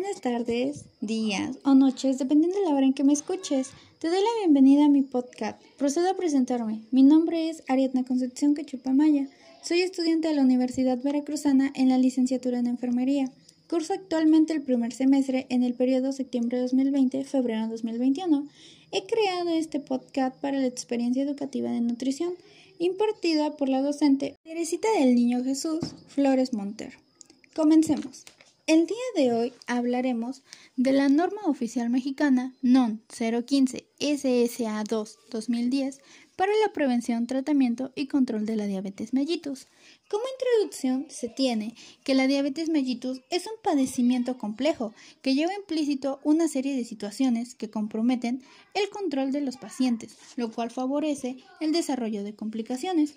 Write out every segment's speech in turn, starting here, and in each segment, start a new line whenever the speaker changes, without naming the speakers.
Buenas tardes, días o noches, dependiendo de la hora en que me escuches. Te doy la bienvenida a mi podcast. Procedo a presentarme. Mi nombre es Ariadna Concepción Quechupamaya. Soy estudiante de la Universidad Veracruzana en la licenciatura en Enfermería. Curso actualmente el primer semestre en el periodo septiembre de 2020-febrero de 2021. He creado este podcast para la experiencia educativa de nutrición, impartida por la docente Teresita del Niño Jesús Flores Montero. Comencemos. El día de hoy hablaremos de la norma oficial mexicana NON 015 SSA 2 2010 para la prevención, tratamiento y control de la diabetes mellitus. Como introducción se tiene que la diabetes mellitus es un padecimiento complejo que lleva implícito una serie de situaciones que comprometen el control de los pacientes, lo cual favorece el desarrollo de complicaciones.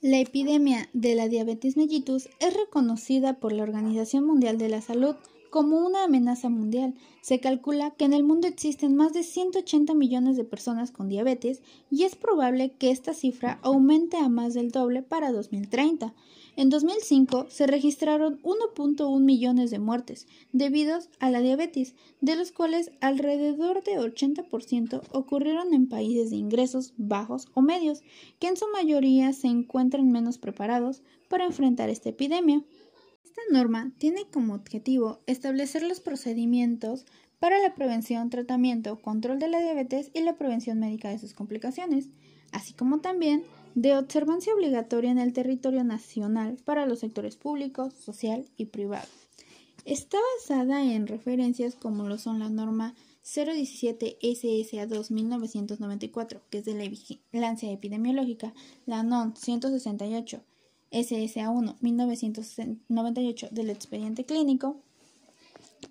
La epidemia de la diabetes mellitus es reconocida por la Organización Mundial de la Salud como una amenaza mundial. Se calcula que en el mundo existen más de 180 millones de personas con diabetes y es probable que esta cifra aumente a más del doble para 2030. En 2005 se registraron 1.1 millones de muertes debido a la diabetes, de los cuales alrededor de 80% ocurrieron en países de ingresos bajos o medios, que en su mayoría se encuentran menos preparados para enfrentar esta epidemia. Esta norma tiene como objetivo establecer los procedimientos para la prevención, tratamiento, control de la diabetes y la prevención médica de sus complicaciones, así como también de observancia obligatoria en el territorio nacional para los sectores público, social y privado. Está basada en referencias como lo son la norma 017 SSA 2994, que es de la vigilancia epidemiológica, la NON 168 SSA 1 1998 del expediente clínico,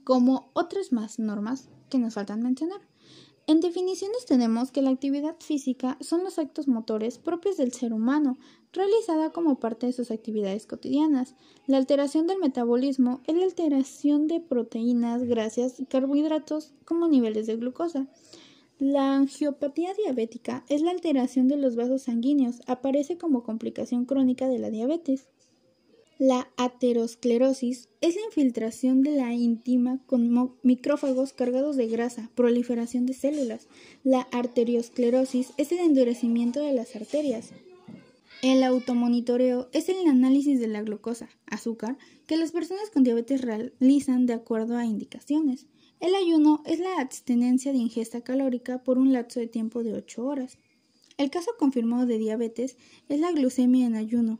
como otras más normas que nos faltan mencionar. En definiciones tenemos que la actividad física son los actos motores propios del ser humano, realizada como parte de sus actividades cotidianas. La alteración del metabolismo es la alteración de proteínas, grasas y carbohidratos como niveles de glucosa. La angiopatía diabética es la alteración de los vasos sanguíneos, aparece como complicación crónica de la diabetes. La aterosclerosis es la infiltración de la íntima con micrófagos cargados de grasa, proliferación de células. La arteriosclerosis es el endurecimiento de las arterias. El automonitoreo es el análisis de la glucosa, azúcar, que las personas con diabetes realizan de acuerdo a indicaciones. El ayuno es la abstenencia de ingesta calórica por un lapso de tiempo de 8 horas. El caso confirmado de diabetes es la glucemia en ayuno,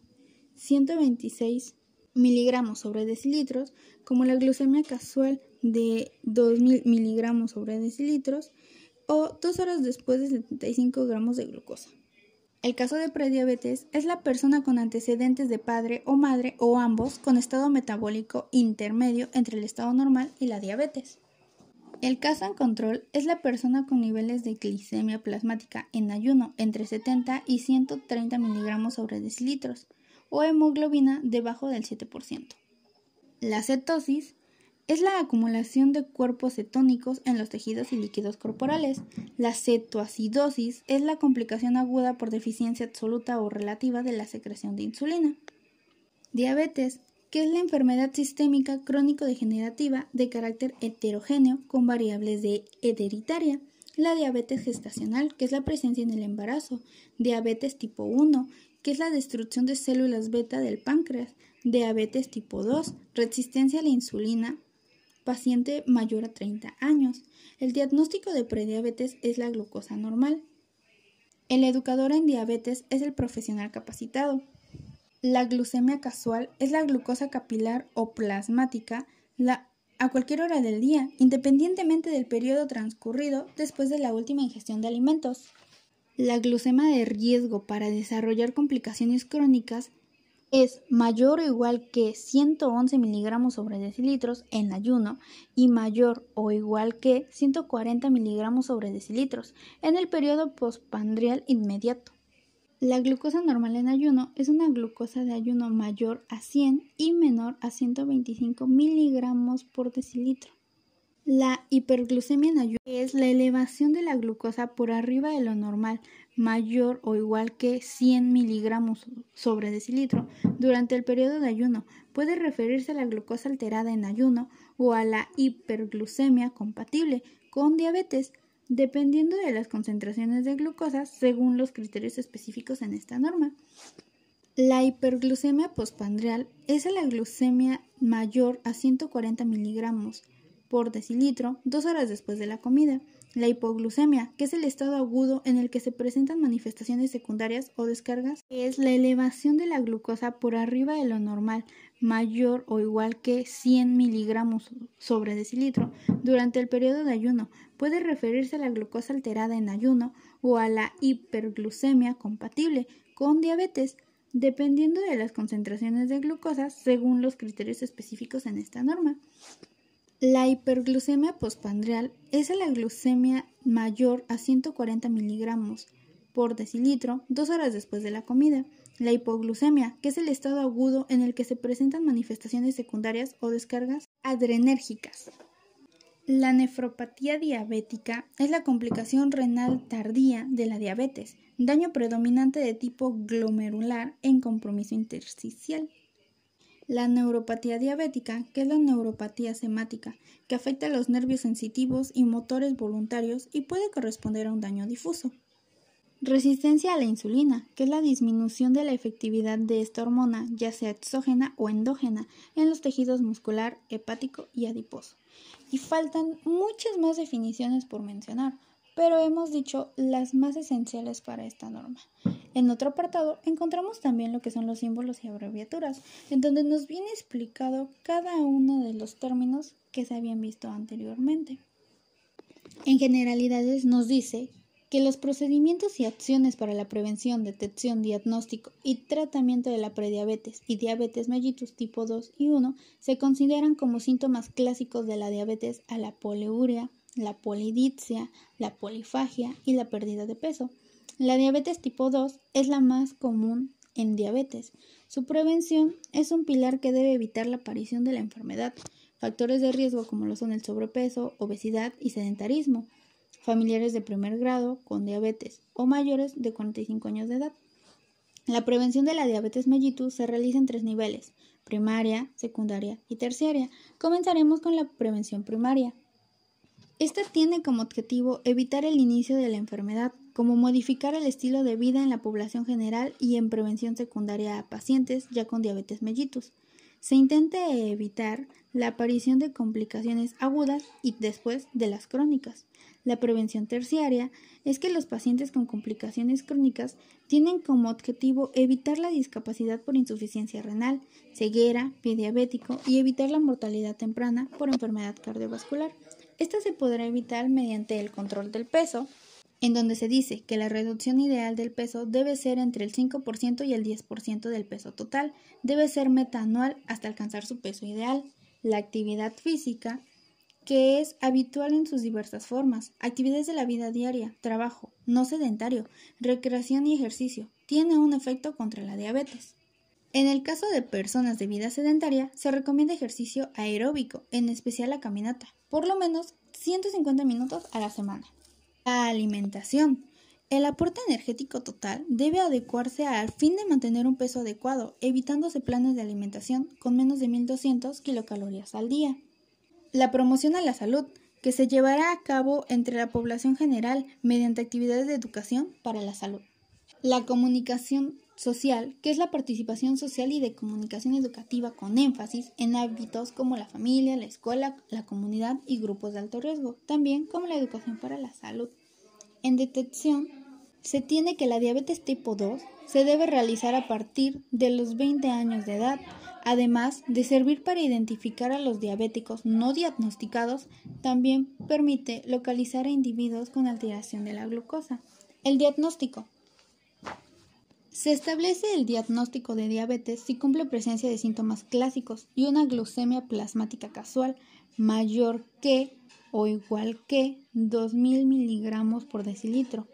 126 miligramos sobre decilitros, como la glucemia casual de 2000 miligramos sobre decilitros, o dos horas después de 75 gramos de glucosa. El caso de prediabetes es la persona con antecedentes de padre o madre o ambos con estado metabólico intermedio entre el estado normal y la diabetes. El caso en control es la persona con niveles de glicemia plasmática en ayuno entre 70 y 130 miligramos sobre decilitros o hemoglobina debajo del 7%. La cetosis es la acumulación de cuerpos cetónicos en los tejidos y líquidos corporales. La cetoacidosis es la complicación aguda por deficiencia absoluta o relativa de la secreción de insulina. Diabetes, que es la enfermedad sistémica crónico-degenerativa de carácter heterogéneo con variables de hereditaria. La diabetes gestacional, que es la presencia en el embarazo. Diabetes tipo 1, que es la destrucción de células beta del páncreas, diabetes tipo 2, resistencia a la insulina, paciente mayor a 30 años. El diagnóstico de prediabetes es la glucosa normal. El educador en diabetes es el profesional capacitado. La glucemia casual es la glucosa capilar o plasmática a cualquier hora del día, independientemente del periodo transcurrido después de la última ingestión de alimentos. La glucemia de riesgo para desarrollar complicaciones crónicas es mayor o igual que 111 miligramos sobre decilitros en ayuno y mayor o igual que 140 miligramos sobre decilitros en el periodo postpandrial inmediato. La glucosa normal en ayuno es una glucosa de ayuno mayor a 100 y menor a 125 miligramos por decilitro. La hiperglucemia en ayuno es la elevación de la glucosa por arriba de lo normal mayor o igual que 100 miligramos sobre decilitro durante el periodo de ayuno puede referirse a la glucosa alterada en ayuno o a la hiperglucemia compatible con diabetes, dependiendo de las concentraciones de glucosa según los criterios específicos en esta norma. La hiperglucemia postpandreal es la glucemia mayor a 140 miligramos por decilitro dos horas después de la comida. La hipoglucemia, que es el estado agudo en el que se presentan manifestaciones secundarias o descargas, es la elevación de la glucosa por arriba de lo normal, mayor o igual que 100 miligramos sobre decilitro durante el periodo de ayuno. Puede referirse a la glucosa alterada en ayuno o a la hiperglucemia compatible con diabetes, dependiendo de las concentraciones de glucosa según los criterios específicos en esta norma. La hiperglucemia postpandreal es la glucemia mayor a 140 miligramos por decilitro dos horas después de la comida. La hipoglucemia, que es el estado agudo en el que se presentan manifestaciones secundarias o descargas adrenérgicas. La nefropatía diabética es la complicación renal tardía de la diabetes, daño predominante de tipo glomerular en compromiso intersticial. La neuropatía diabética, que es la neuropatía semática, que afecta a los nervios sensitivos y motores voluntarios y puede corresponder a un daño difuso. Resistencia a la insulina, que es la disminución de la efectividad de esta hormona, ya sea exógena o endógena, en los tejidos muscular, hepático y adiposo. Y faltan muchas más definiciones por mencionar, pero hemos dicho las más esenciales para esta norma. En otro apartado encontramos también lo que son los símbolos y abreviaturas, en donde nos viene explicado cada uno de los términos que se habían visto anteriormente. En generalidades nos dice que los procedimientos y acciones para la prevención, detección, diagnóstico y tratamiento de la prediabetes y diabetes mellitus tipo 2 y 1 se consideran como síntomas clásicos de la diabetes a la poliuria, la polidipsia, la polifagia y la pérdida de peso. La diabetes tipo 2 es la más común en diabetes. Su prevención es un pilar que debe evitar la aparición de la enfermedad. Factores de riesgo como lo son el sobrepeso, obesidad y sedentarismo. Familiares de primer grado con diabetes o mayores de 45 años de edad. La prevención de la diabetes mellitus se realiza en tres niveles, primaria, secundaria y terciaria. Comenzaremos con la prevención primaria. Esta tiene como objetivo evitar el inicio de la enfermedad, como modificar el estilo de vida en la población general y en prevención secundaria a pacientes ya con diabetes mellitus. Se intenta evitar la aparición de complicaciones agudas y después de las crónicas. La prevención terciaria es que los pacientes con complicaciones crónicas tienen como objetivo evitar la discapacidad por insuficiencia renal, ceguera, pie diabético y evitar la mortalidad temprana por enfermedad cardiovascular. Esto se podrá evitar mediante el control del peso, en donde se dice que la reducción ideal del peso debe ser entre el 5% y el 10% del peso total, debe ser meta anual hasta alcanzar su peso ideal. La actividad física, que es habitual en sus diversas formas, actividades de la vida diaria, trabajo, no sedentario, recreación y ejercicio, tiene un efecto contra la diabetes. En el caso de personas de vida sedentaria, se recomienda ejercicio aeróbico, en especial la caminata, por lo menos 150 minutos a la semana. La alimentación. El aporte energético total debe adecuarse al fin de mantener un peso adecuado, evitándose planes de alimentación con menos de 1200 kilocalorías al día. La promoción a la salud, que se llevará a cabo entre la población general mediante actividades de educación para la salud. La comunicación social, que es la participación social y de comunicación educativa con énfasis en hábitos como la familia, la escuela, la comunidad y grupos de alto riesgo, también como la educación para la salud. En detección, se tiene que la diabetes tipo 2 se debe realizar a partir de los 20 años de edad, además de servir para identificar a los diabéticos no diagnosticados, también permite localizar a individuos con alteración de la glucosa. El diagnóstico se establece el diagnóstico de diabetes si cumple presencia de síntomas clásicos y una glucemia plasmática casual mayor que o igual que 2.000 miligramos por decilitro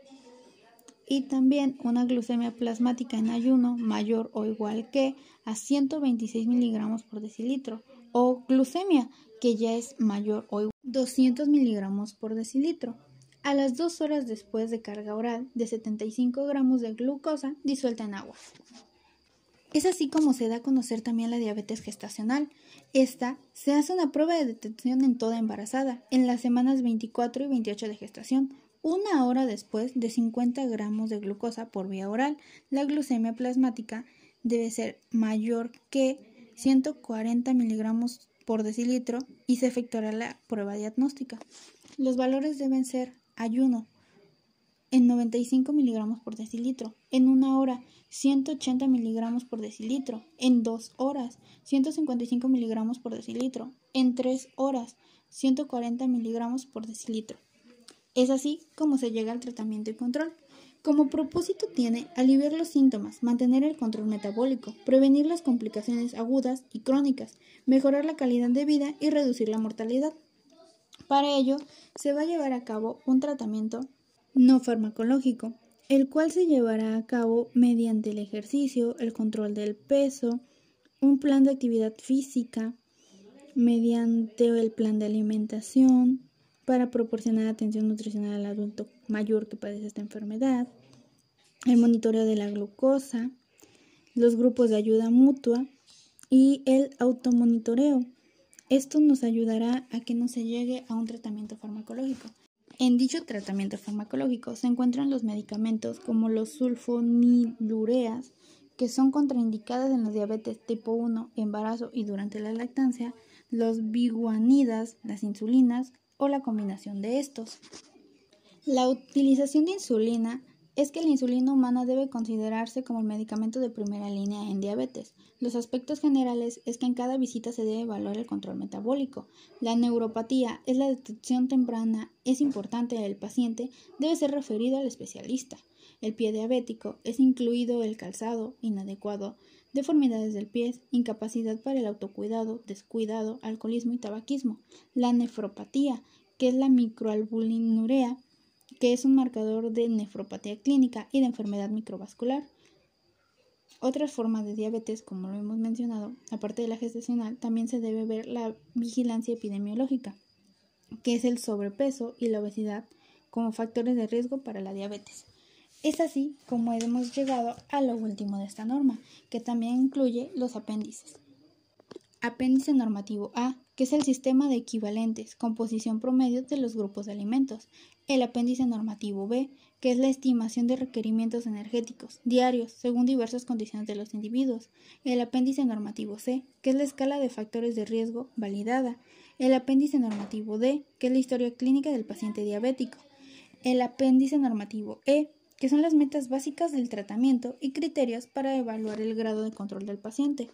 y también una glucemia plasmática en ayuno mayor o igual que a 126 miligramos por decilitro o glucemia que ya es mayor o igual a 200 miligramos por decilitro. A las dos horas después de carga oral de 75 gramos de glucosa disuelta en agua. Es así como se da a conocer también la diabetes gestacional. Esta se hace una prueba de detección en toda embarazada, en las semanas 24 y 28 de gestación, una hora después de 50 gramos de glucosa por vía oral. La glucemia plasmática debe ser mayor que 140 miligramos por decilitro y se efectuará la prueba diagnóstica. Los valores deben ser ayuno en 95 miligramos por decilitro, en una hora 180 miligramos por decilitro, en dos horas 155 miligramos por decilitro, en tres horas 140 miligramos por decilitro. Es así como se llega al tratamiento y control. Como propósito tiene aliviar los síntomas, mantener el control metabólico, prevenir las complicaciones agudas y crónicas, mejorar la calidad de vida y reducir la mortalidad. Para ello, se va a llevar a cabo un tratamiento no farmacológico, el cual se llevará a cabo mediante el ejercicio, el control del peso, un plan de actividad física, mediante el plan de alimentación, para proporcionar atención nutricional al adulto mayor que padece esta enfermedad, el monitoreo de la glucosa, los grupos de ayuda mutua y el automonitoreo. Esto nos ayudará a que no se llegue a un tratamiento farmacológico. En dicho tratamiento farmacológico se encuentran los medicamentos como los sulfonilureas, que son contraindicadas en la diabetes tipo 1, embarazo y durante la lactancia, los biguanidas, las insulinas o la combinación de estos. La utilización de insulina es que la insulina humana debe considerarse como el medicamento de primera línea en diabetes. Los aspectos generales es que en cada visita se debe evaluar el control metabólico. La neuropatía es la detección temprana, es importante el paciente, debe ser referido al especialista. El pie diabético es incluido el calzado inadecuado, deformidades del pie, incapacidad para el autocuidado, descuidado, alcoholismo y tabaquismo. La nefropatía, que es la microalbulinurea, que es un marcador de nefropatía clínica y de enfermedad microvascular. Otras formas de diabetes, como lo hemos mencionado, aparte de la gestacional, también se debe ver la vigilancia epidemiológica, que es el sobrepeso y la obesidad como factores de riesgo para la diabetes. Es así como hemos llegado a lo último de esta norma, que también incluye los apéndices. Apéndice normativo A, que es el sistema de equivalentes, composición promedio de los grupos de alimentos. El apéndice normativo B, que es la estimación de requerimientos energéticos diarios según diversas condiciones de los individuos. El apéndice normativo C, que es la escala de factores de riesgo validada. El apéndice normativo D, que es la historia clínica del paciente diabético. El apéndice normativo E, que son las metas básicas del tratamiento y criterios para evaluar el grado de control del paciente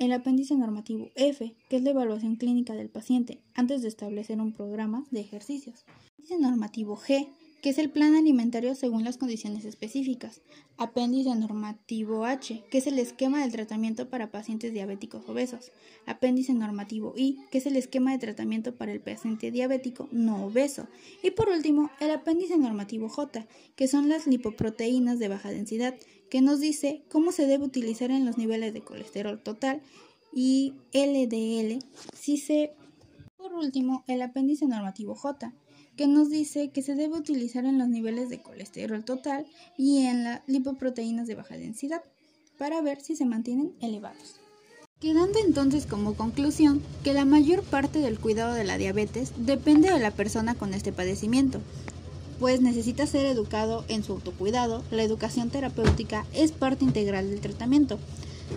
el apéndice normativo F, que es la evaluación clínica del paciente antes de establecer un programa de ejercicios. Apéndice normativo G, que es el plan alimentario según las condiciones específicas. Apéndice normativo H, que es el esquema del tratamiento para pacientes diabéticos obesos. Apéndice normativo I, que es el esquema de tratamiento para el paciente diabético no obeso. Y por último, el apéndice normativo J, que son las lipoproteínas de baja densidad, que nos dice cómo se debe utilizar en los niveles de colesterol total y LDL si se por último el apéndice normativo J que nos dice que se debe utilizar en los niveles de colesterol total y en las lipoproteínas de baja densidad para ver si se mantienen elevados. Quedando entonces como conclusión que la mayor parte del cuidado de la diabetes depende de la persona con este padecimiento, pues necesita ser educado en su autocuidado, la educación terapéutica es parte integral del tratamiento.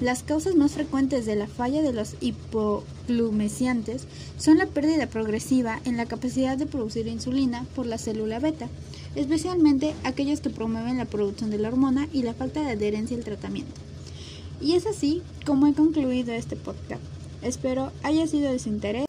Las causas más frecuentes de la falla de los hipoglucemiantes son la pérdida progresiva en la capacidad de producir insulina por la célula beta, especialmente aquellos que promueven la producción de la hormona y la falta de adherencia al tratamiento. Y es así como he concluido este podcast. Espero haya sido de su interés.